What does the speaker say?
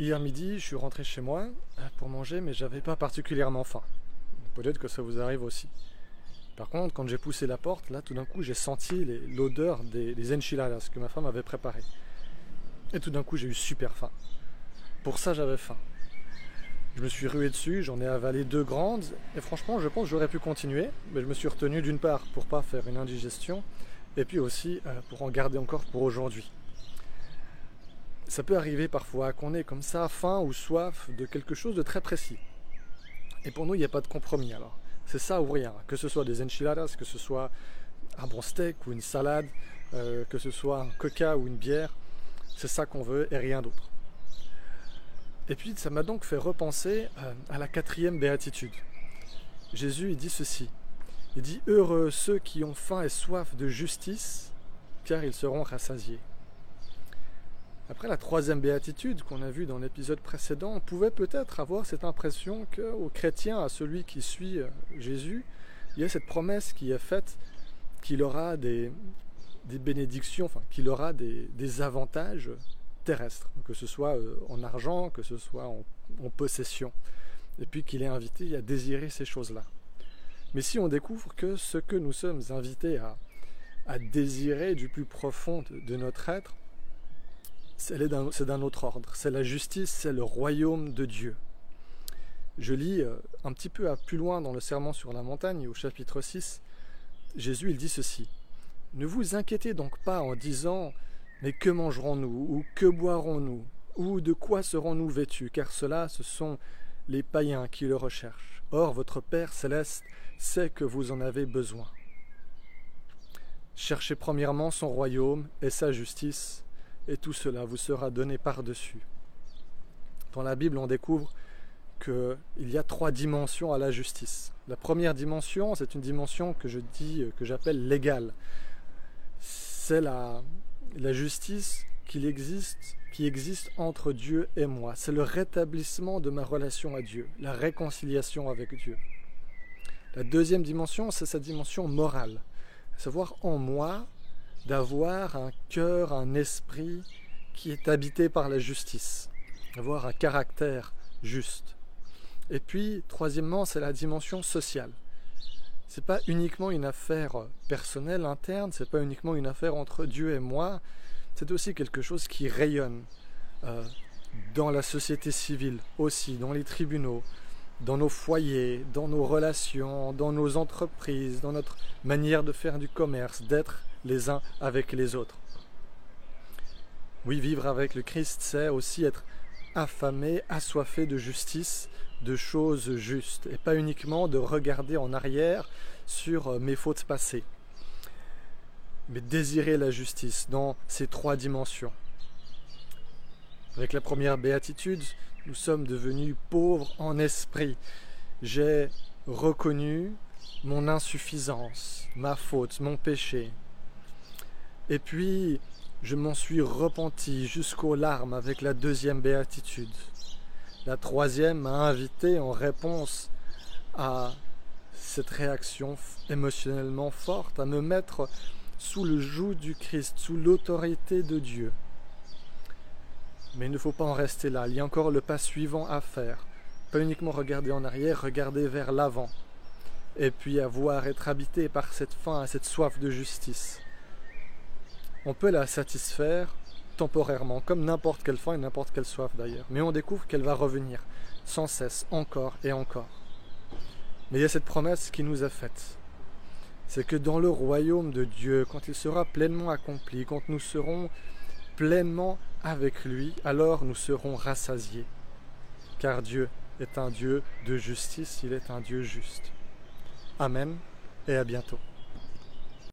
Hier midi, je suis rentré chez moi pour manger, mais j'avais pas particulièrement faim. Peut-être que ça vous arrive aussi. Par contre, quand j'ai poussé la porte, là, tout d'un coup, j'ai senti l'odeur des, des, enchiladas que ma femme avait préparées. Et tout d'un coup, j'ai eu super faim. Pour ça, j'avais faim. Je me suis rué dessus, j'en ai avalé deux grandes, et franchement, je pense que j'aurais pu continuer, mais je me suis retenu d'une part pour pas faire une indigestion, et puis aussi euh, pour en garder encore pour aujourd'hui ça peut arriver parfois qu'on ait comme ça faim ou soif de quelque chose de très précis. Et pour nous, il n'y a pas de compromis alors. C'est ça ou rien. Que ce soit des enchiladas, que ce soit un bon steak ou une salade, euh, que ce soit un coca ou une bière, c'est ça qu'on veut et rien d'autre. Et puis ça m'a donc fait repenser euh, à la quatrième béatitude. Jésus il dit ceci. Il dit Heureux ceux qui ont faim et soif de justice, car ils seront rassasiés. Après la troisième béatitude qu'on a vue dans l'épisode précédent, on pouvait peut-être avoir cette impression qu'au chrétien, à celui qui suit euh, Jésus, il y a cette promesse qui est faite qu'il aura des, bénédictions, enfin qu'il aura des, avantages terrestres, que ce soit euh, en argent, que ce soit en, possession, et puis qu'il est invité à désirer ces choses-là. Mais si on découvre que ce que nous sommes invités à, désirer du plus profond de notre être, c'est d'un autre ordre. C'est la justice, c'est le royaume de Dieu. Je lis euh, un petit peu plus loin dans le Serment sur la montagne, au chapitre 6, Jésus il dit ceci. Ne vous inquiétez donc pas en disant Mais que mangerons-nous ou que boirons-nous ou de quoi serons-nous vêtus car cela ce sont les païens qui le recherchent. Or votre Père céleste sait que vous en avez besoin. Cherchez premièrement son royaume et sa justice, et tout cela vous sera donné par-dessus. Dans la Bible, on découvre qu'il y a trois dimensions à la justice. La première dimension, c'est une dimension que je dis, que j'appelle légale. C'est la, la justice qu'il existe, qui existe entre Dieu et moi. C'est le rétablissement de ma relation à Dieu, la réconciliation avec Dieu. La deuxième dimension, c'est sa dimension morale. Savoir en moi d'avoir un cœur, un esprit qui est habité par la justice, avoir un caractère juste. Et puis, troisièmement, c'est la dimension sociale. C'est pas uniquement une affaire personnelle, interne, c'est pas uniquement une affaire entre Dieu et moi, c'est aussi quelque chose qui rayonne euh, dans la société civile aussi, dans les tribunaux, dans nos foyers, dans nos relations, dans nos entreprises, dans notre manière de faire du commerce, d'être les uns avec les autres. Oui, vivre avec le Christ, c'est aussi être affamé, assoiffé de justice, de choses justes, et pas uniquement de regarder en arrière sur euh, mes fautes passées, mais désirer la justice dans ces trois dimensions. Avec la première béatitude, nous sommes devenus pauvres en esprit. J'ai reconnu mon insuffisance, ma faute, mon péché, et puis, je m'en suis repenti jusqu'aux larmes avec la deuxième béatitude. La troisième m'a invité en réponse à cette réaction émotionnellement forte, à me mettre sous le joug du Christ, sous l'autorité de Dieu. Mais il ne faut pas en rester là, il y a encore le pas suivant à faire. Pas uniquement regarder en arrière, regarder vers l'avant. Et puis avoir être habité par cette faim, cette soif de justice on peut la satisfaire temporairement, comme n'importe quelle faim et n'importe quelle soif d'ailleurs. Mais on découvre qu'elle va revenir sans cesse, encore et encore. Mais il y a cette promesse qui nous est faite. C'est que dans le royaume de Dieu, quand il sera pleinement accompli, quand nous serons pleinement avec lui, alors nous serons rassasiés. Car Dieu est un Dieu de justice, il est un Dieu juste. Amen et à bientôt.